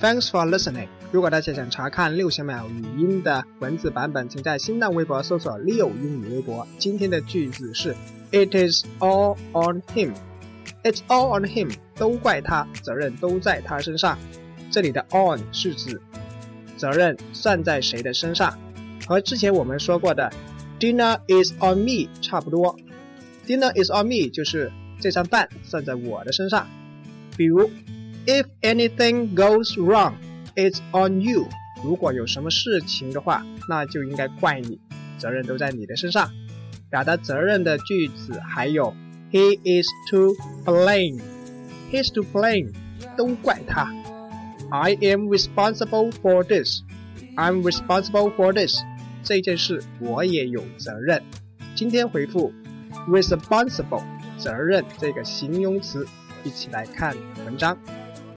Thanks for listening。如果大家想查看六十秒语音的文字版本，请在新浪微博搜索“六英语微博”。今天的句子是 It is all on him。It's all on him，都怪他，责任都在他身上。这里的 on 是指责任算在谁的身上，和之前我们说过的 Dinner is on me 差不多。Dinner is on me 就是这餐饭算在我的身上。比如，If anything goes wrong, it's on you。如果有什么事情的话，那就应该怪你，责任都在你的身上。表达责任的句子还有 He is to blame。He's to blame，都怪他。I am responsible for this. I'm responsible for this. 这件事我也有责任。今天回复 responsible 责任这个形容词，一起来看文章。